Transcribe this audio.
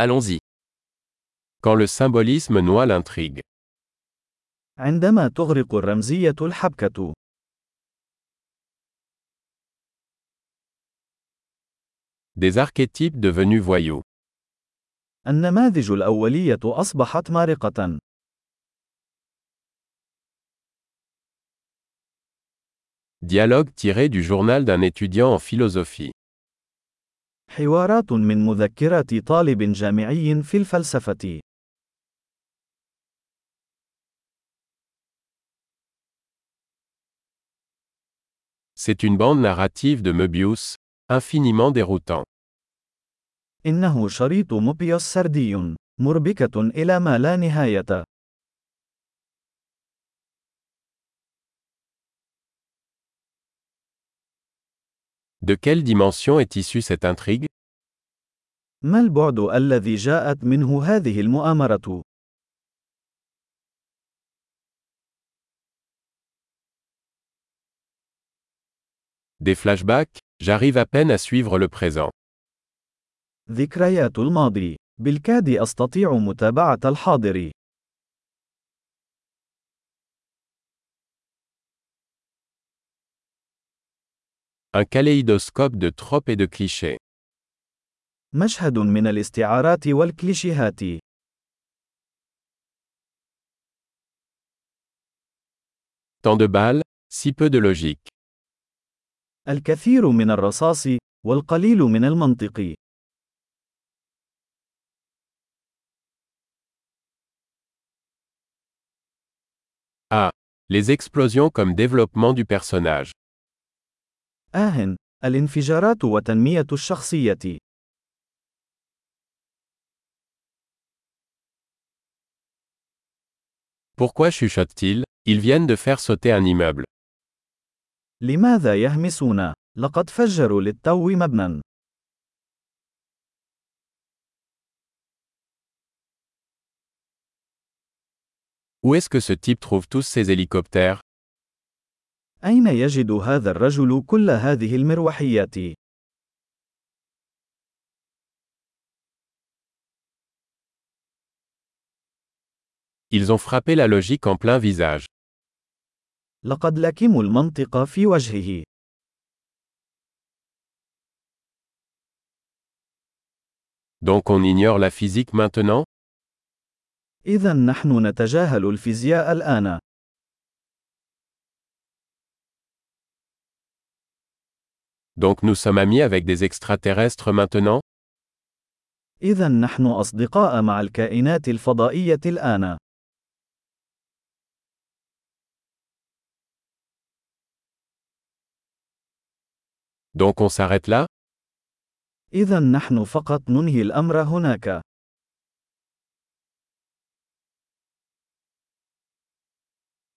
Allons-y. Quand le symbolisme noie l'intrigue. عندما تغرق الرمزية الحبكة. Des archétypes devenus voyous. النماذج الأولية أصبحت مارقة. Dialogue tiré du journal d'un étudiant en philosophie. حوارات من مذكرات طالب جامعي في الفلسفة. C'est une bande narrative de Möbius, infiniment déroutant. إنه شريط موبيوس سردي، مربكة إلى ما لا نهاية. De quelle dimension est issue cette intrigue ما البعد الذي جاءت منه هذه المؤامرة؟ Des flashbacks J'arrive à peine à suivre le présent. ذكريات الماضي. بالكاد أستطيع متابعة الحاضر. Un kaléidoscope de tropes et de clichés. مشهد من الاستعارات والكليشيهات. Tant de balles, si peu de logique. الكثير من الرصاص، والقليل من المنطق. Ah Les explosions comme développement du personnage. آه، الانفجارات وتنمية الشخصية. Pourquoi chuchote-t-il Ils viennent de faire sauter un immeuble. لماذا يهمسون؟ لقد فجروا للتو مبنى. Où est-ce que ce type trouve tous ces hélicoptères أين يجد هذا الرجل كل هذه المروحيات؟ Ils ont frappé la logique en plein visage. لقد لكموا المنطق في وجهه. Donc on ignore la physique maintenant إذا نحن نتجاهل الفيزياء الآن. Donc nous sommes amis avec des extraterrestres maintenant إذا نحن أصدقاء مع الكائنات الفضائية الآن. Donc on s'arrête là إذا نحن فقط ننهي الأمر هناك.